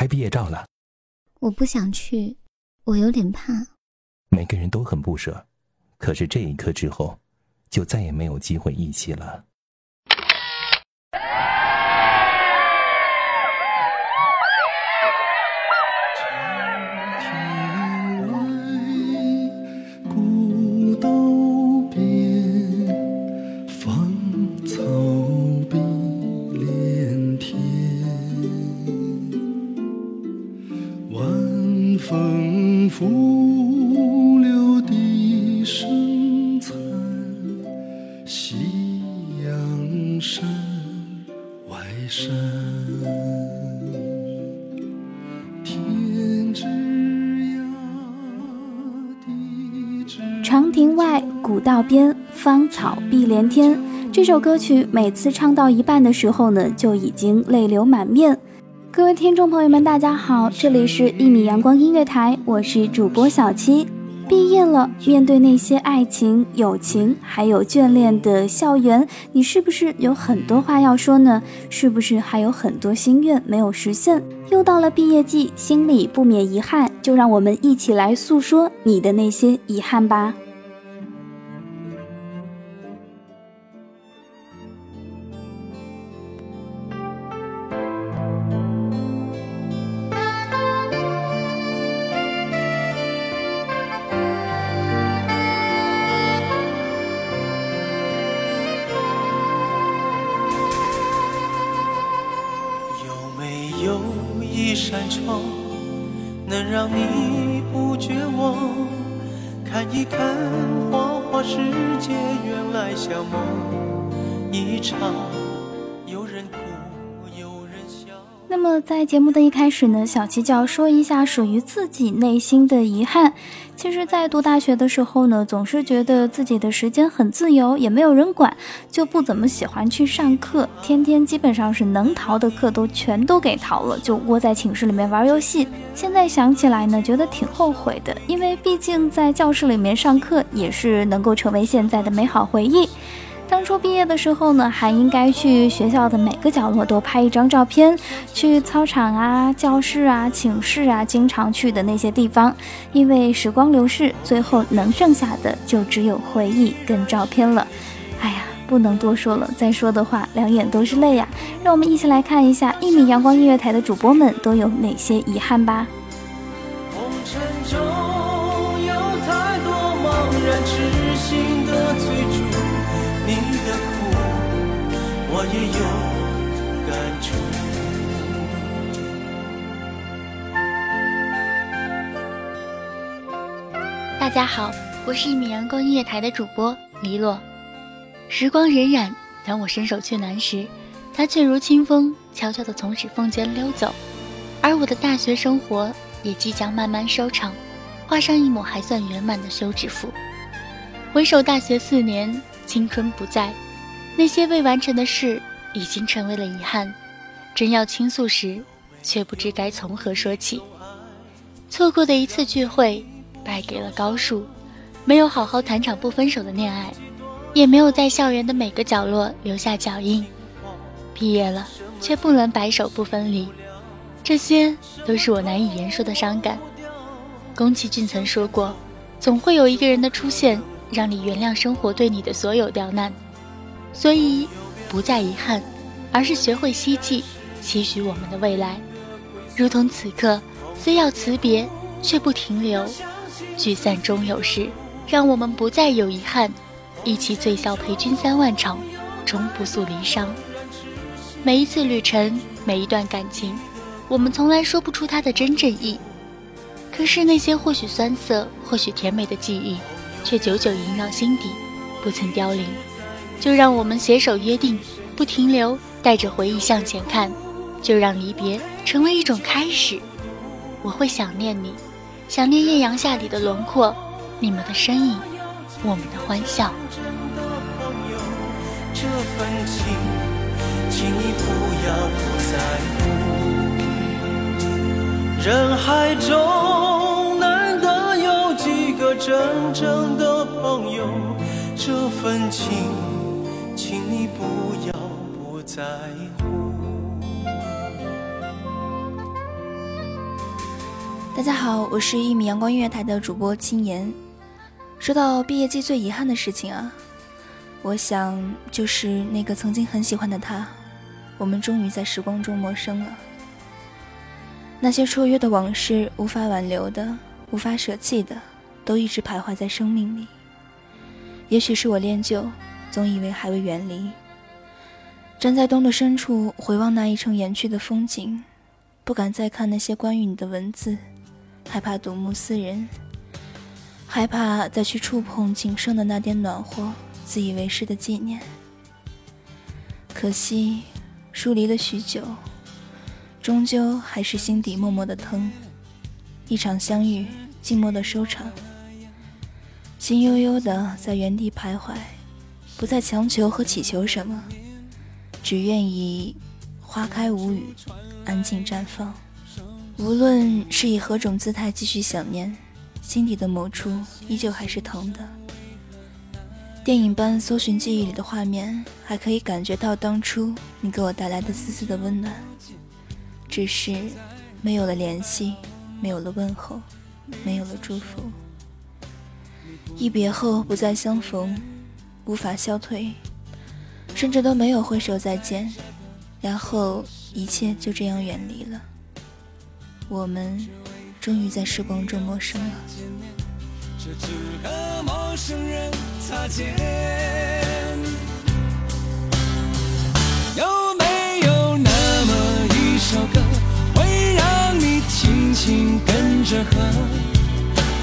拍毕业照了，我不想去，我有点怕。每个人都很不舍，可是这一刻之后，就再也没有机会一起了。夕阳山外山，天之涯，地之长亭外，古道边，芳草碧连天。这首歌曲每次唱到一半的时候呢，就已经泪流满面。各位听众朋友们，大家好，这里是一米阳光音乐台，我是主播小七。毕业了，面对那些爱情、友情，还有眷恋的校园，你是不是有很多话要说呢？是不是还有很多心愿没有实现？又到了毕业季，心里不免遗憾，就让我们一起来诉说你的那些遗憾吧。有一扇窗能让你不绝望，看一看花花世界，原来像梦一场。那么在节目的一开始呢，小七就要说一下属于自己内心的遗憾。其实，在读大学的时候呢，总是觉得自己的时间很自由，也没有人管，就不怎么喜欢去上课，天天基本上是能逃的课都全都给逃了，就窝在寝室里面玩游戏。现在想起来呢，觉得挺后悔的，因为毕竟在教室里面上课也是能够成为现在的美好回忆。当初毕业的时候呢，还应该去学校的每个角落都拍一张照片，去操场啊、教室啊、寝室啊，经常去的那些地方。因为时光流逝，最后能剩下的就只有回忆跟照片了。哎呀，不能多说了，再说的话两眼都是泪呀。让我们一起来看一下一米阳光音乐台的主播们都有哪些遗憾吧。红尘中有太多茫然痴心的追逐。也有。大家好，我是一米阳光音乐台的主播黎洛。时光荏苒，当我伸手去拿时，它却如清风，悄悄地从指缝间溜走。而我的大学生活也即将慢慢收场，画上一抹还算圆满的休止符。回首大学四年。青春不在，那些未完成的事已经成为了遗憾。真要倾诉时，却不知该从何说起。错过的一次聚会，败给了高数，没有好好谈场不分手的恋爱，也没有在校园的每个角落留下脚印。毕业了，却不能白首不分离，这些都是我难以言说的伤感。宫崎骏曾说过，总会有一个人的出现。让你原谅生活对你的所有刁难，所以不再遗憾，而是学会希冀，期许我们的未来。如同此刻，虽要辞别，却不停留。聚散终有时，让我们不再有遗憾，一起醉笑陪君三万场，终不诉离殇。每一次旅程，每一段感情，我们从来说不出它的真正意。可是那些或许酸涩，或许甜美的记忆，却久久萦绕心底，不曾凋零。就让我们携手约定，不停留，带着回忆向前看。就让离别成为一种开始。我会想念你，想念艳阳下里的轮廓，你们的身影，我们的欢笑。这份情，请你不要不在乎。人海中难得有几个真正的朋友，这份情，在乎。大家好，我是一米阳光音乐台的主播青年。说到毕业季最遗憾的事情啊，我想就是那个曾经很喜欢的他，我们终于在时光中陌生了。那些绰约的往事，无法挽留的，无法舍弃的，都一直徘徊在生命里。也许是我恋旧，总以为还未远离。站在冬的深处，回望那一程远去的风景，不敢再看那些关于你的文字。害怕睹物思人，害怕再去触碰仅剩的那点暖和，自以为是的纪念。可惜，疏离了许久，终究还是心底默默的疼。一场相遇，静默的收场，心悠悠的在原地徘徊，不再强求和祈求什么，只愿意花开无语，安静绽放。无论是以何种姿态继续想念，心底的某处依旧还是疼的。电影般搜寻记忆里的画面，还可以感觉到当初你给我带来的丝丝的温暖。只是没有了联系，没有了问候，没有了祝福。一别后不再相逢，无法消退，甚至都没有挥手再见，然后一切就这样远离了。我们终于在时光中陌生了。这只和陌生人擦肩。有没有那么一首歌，会让你轻轻跟着和，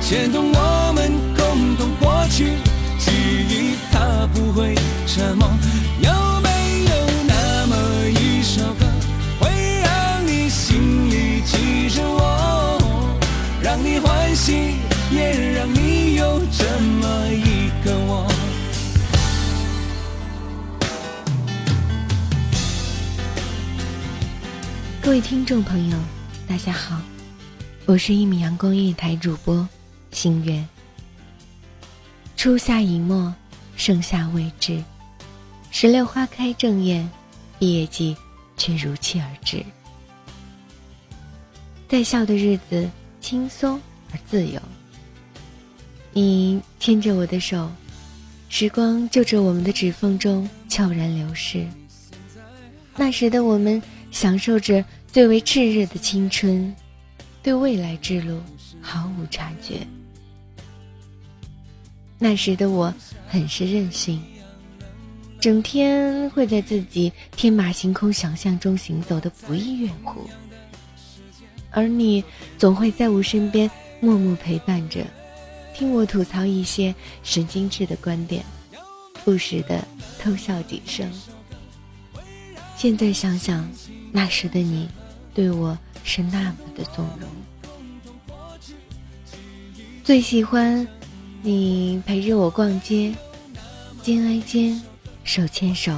牵动我们共同过去记忆，它不会沉默。也让你有这么一个我。各位听众朋友，大家好，我是一米阳光音乐台主播星月。初夏已末，盛夏未至，石榴花开正艳，毕业季却如期而至。在校的日子。轻松而自由。你牵着我的手，时光就着我们的指缝中悄然流逝。那时的我们享受着最为炽热的青春，对未来之路毫无察觉。那时的我很是任性，整天会在自己天马行空想象中行走的不亦乐乎。而你总会在我身边默默陪伴着，听我吐槽一些神经质的观点，不时的偷笑几声。现在想想，那时的你，对我是那么的纵容。最喜欢你陪着我逛街，肩挨肩，手牵手。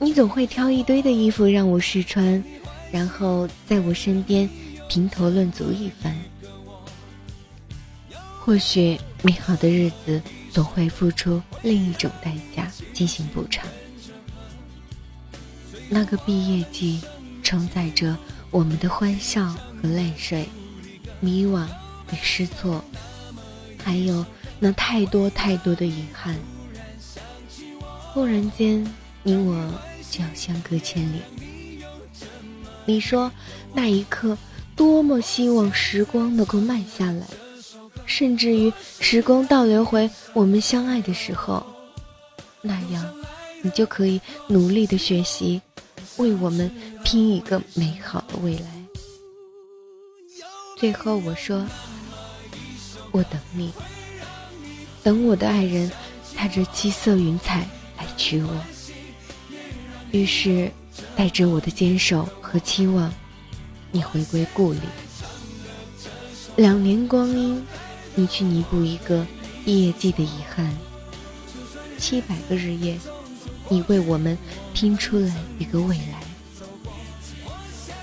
你总会挑一堆的衣服让我试穿。然后在我身边评头论足一番。或许美好的日子总会付出另一种代价进行补偿。那个毕业季承载着我们的欢笑和泪水，迷惘与失措，还有那太多太多的遗憾。忽然间，你我就要相隔千里。你说，那一刻多么希望时光能够慢下来，甚至于时光倒流回我们相爱的时候，那样，你就可以努力的学习，为我们拼一个美好的未来。最后我说，我等你，等我的爱人踏着七色云彩来娶我。于是，带着我的坚守和期望。你回归故里，两年光阴，你去弥补一个业绩的遗憾。七百个日夜，你为我们拼出了一个未来。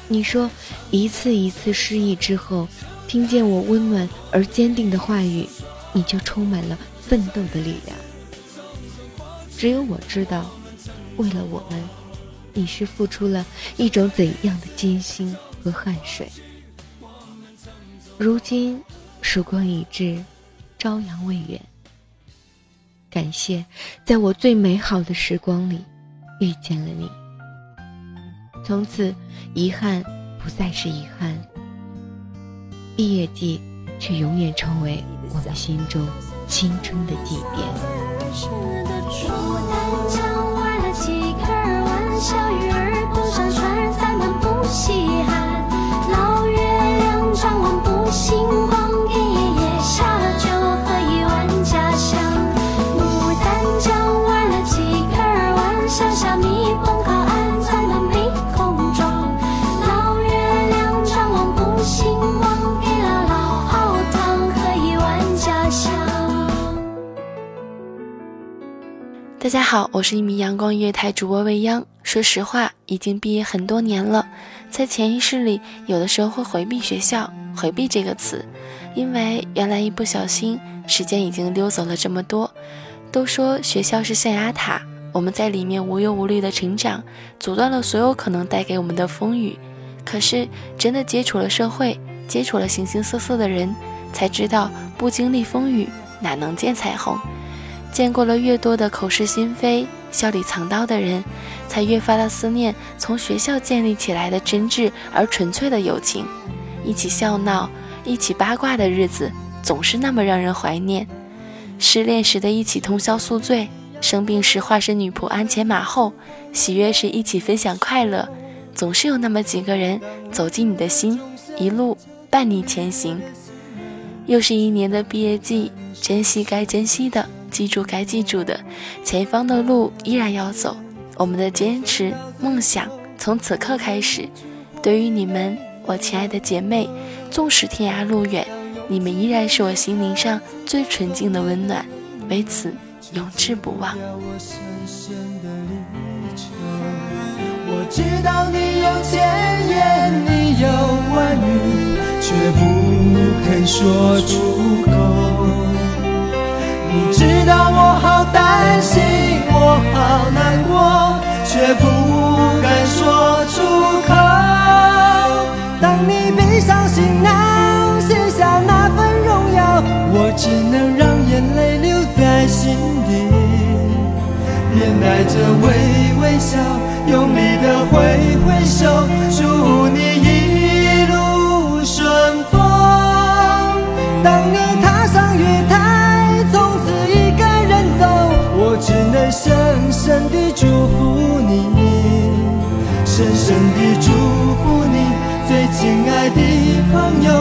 你说，一次一次失意之后，听见我温暖而坚定的话语，你就充满了奋斗的力量。只有我知道，为了我们，你是付出了一种怎样的艰辛。和汗水。如今，曙光已至，朝阳未远。感谢，在我最美好的时光里，遇见了你。从此，遗憾不再是遗憾，毕业季却永远成为我们心中青春的祭奠。大家好，我是一名阳光音乐台主播未央。说实话，已经毕业很多年了，在潜意识里，有的时候会回避学校，回避这个词，因为原来一不小心，时间已经溜走了这么多。都说学校是象牙塔，我们在里面无忧无虑的成长，阻断了所有可能带给我们的风雨。可是真的接触了社会，接触了形形色色的人，才知道不经历风雨，哪能见彩虹。见过了越多的口是心非、笑里藏刀的人，才越发的思念从学校建立起来的真挚而纯粹的友情。一起笑闹、一起八卦的日子，总是那么让人怀念。失恋时的一起通宵宿醉，生病时化身女仆鞍前马后，喜悦时一起分享快乐，总是有那么几个人走进你的心，一路伴你前行。又是一年的毕业季，珍惜该珍惜的。记住该记住的，前方的路依然要走。我们的坚持梦想从此刻开始。对于你们，我亲爱的姐妹，纵使天涯路远，你们依然是我心灵上最纯净的温暖，为此永志不忘。我知道你有千言，你有万语，却不肯说出口。你知道我好担心，我好难过，却不敢说出口。当你背上行囊，写下那份荣耀，我只能让眼泪留在心底，面带着微微笑，用力的挥挥手，深深地祝福你，深深地祝福你，最亲爱的朋友，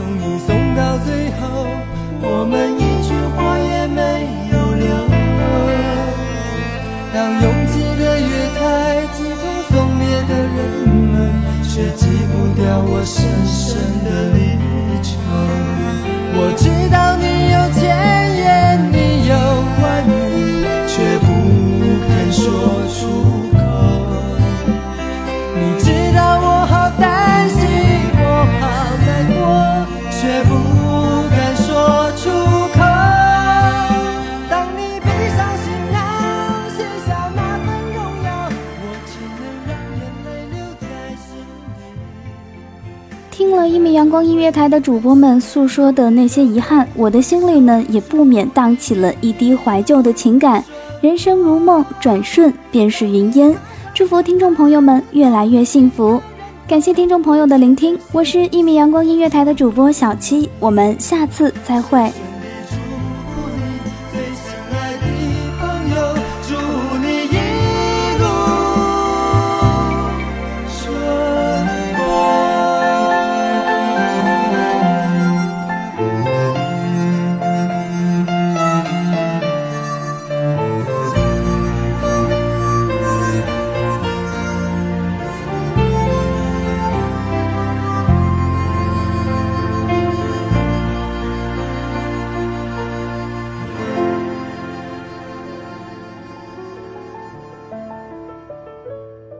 送你送到最后我们一句话也没有留当拥挤的月台挤痛送别的人们却挤不掉我深深光音乐台的主播们诉说的那些遗憾，我的心里呢也不免荡起了一滴怀旧的情感。人生如梦，转瞬便是云烟。祝福听众朋友们越来越幸福。感谢听众朋友的聆听，我是一米阳光音乐台的主播小七，我们下次再会。